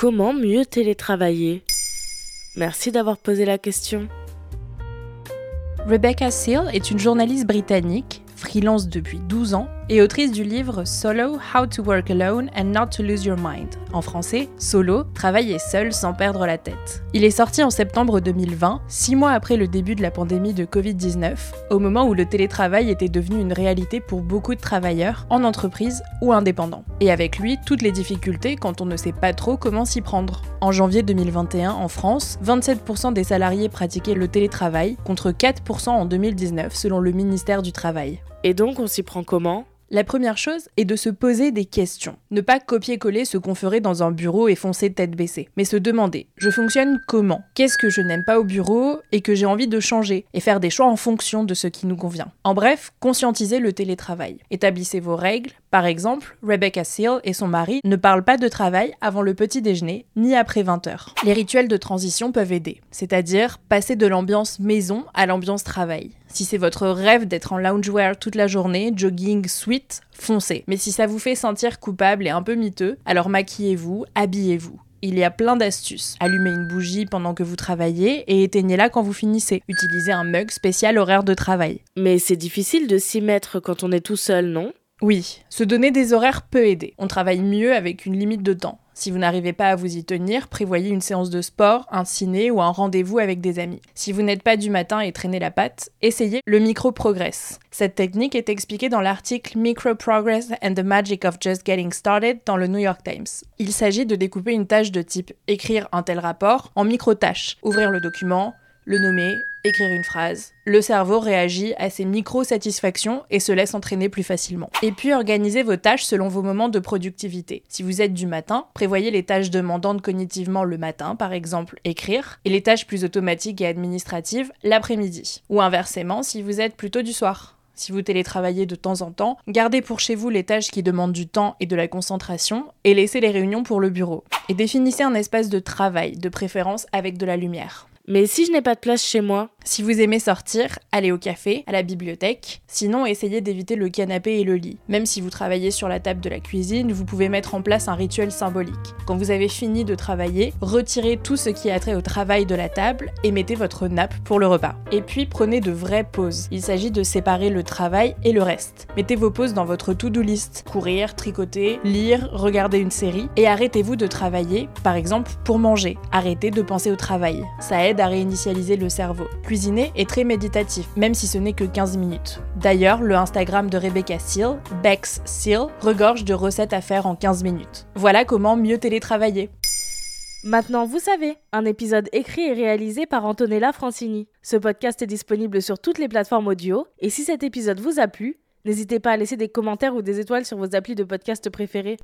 Comment mieux télétravailler? Merci d'avoir posé la question. Rebecca Seal est une journaliste britannique, freelance depuis 12 ans et autrice du livre Solo, How to Work Alone and Not to Lose Your Mind. En français, Solo, travailler seul sans perdre la tête. Il est sorti en septembre 2020, six mois après le début de la pandémie de Covid-19, au moment où le télétravail était devenu une réalité pour beaucoup de travailleurs, en entreprise ou indépendants. Et avec lui, toutes les difficultés quand on ne sait pas trop comment s'y prendre. En janvier 2021, en France, 27% des salariés pratiquaient le télétravail, contre 4% en 2019 selon le ministère du Travail. Et donc on s'y prend comment? La première chose est de se poser des questions. Ne pas copier-coller ce qu'on ferait dans un bureau et foncer tête baissée, mais se demander je fonctionne comment? Qu'est-ce que je n'aime pas au bureau et que j'ai envie de changer Et faire des choix en fonction de ce qui nous convient? En bref, conscientiser le télétravail. Établissez vos règles. Par exemple, Rebecca Seal et son mari ne parlent pas de travail avant le petit déjeuner ni après 20h. Les rituels de transition peuvent aider, c'est-à-dire passer de l'ambiance maison à l'ambiance travail. Si c'est votre rêve d'être en loungewear toute la journée, jogging, sweat, foncez. Mais si ça vous fait sentir coupable et un peu miteux, alors maquillez-vous, habillez-vous. Il y a plein d'astuces. Allumez une bougie pendant que vous travaillez et éteignez-la quand vous finissez. Utilisez un mug spécial horaire de travail. Mais c'est difficile de s'y mettre quand on est tout seul, non? Oui, se donner des horaires peut aider. On travaille mieux avec une limite de temps. Si vous n'arrivez pas à vous y tenir, prévoyez une séance de sport, un ciné ou un rendez-vous avec des amis. Si vous n'êtes pas du matin et traînez la patte, essayez le micro-progress. Cette technique est expliquée dans l'article Micro Progress and the Magic of Just Getting Started dans le New York Times. Il s'agit de découper une tâche de type écrire un tel rapport en micro-tâches, ouvrir le document, le nommer, écrire une phrase. Le cerveau réagit à ces micro-satisfactions et se laisse entraîner plus facilement. Et puis organisez vos tâches selon vos moments de productivité. Si vous êtes du matin, prévoyez les tâches demandantes cognitivement le matin, par exemple écrire, et les tâches plus automatiques et administratives l'après-midi. Ou inversement, si vous êtes plutôt du soir. Si vous télétravaillez de temps en temps, gardez pour chez vous les tâches qui demandent du temps et de la concentration et laissez les réunions pour le bureau. Et définissez un espace de travail, de préférence avec de la lumière. Mais si je n'ai pas de place chez moi Si vous aimez sortir, allez au café, à la bibliothèque. Sinon, essayez d'éviter le canapé et le lit. Même si vous travaillez sur la table de la cuisine, vous pouvez mettre en place un rituel symbolique. Quand vous avez fini de travailler, retirez tout ce qui a trait au travail de la table et mettez votre nappe pour le repas. Et puis prenez de vraies pauses. Il s'agit de séparer le travail et le reste. Mettez vos pauses dans votre to-do list. Courir, tricoter, lire, regarder une série et arrêtez-vous de travailler, par exemple pour manger. Arrêtez de penser au travail. Ça aide à réinitialiser le cerveau. Cuisiner est très méditatif, même si ce n'est que 15 minutes. D'ailleurs, le Instagram de Rebecca Seal, Bex Seal, regorge de recettes à faire en 15 minutes. Voilà comment mieux télétravailler. Maintenant, vous savez, un épisode écrit et réalisé par Antonella Francini. Ce podcast est disponible sur toutes les plateformes audio, et si cet épisode vous a plu, n'hésitez pas à laisser des commentaires ou des étoiles sur vos applis de podcast préférés.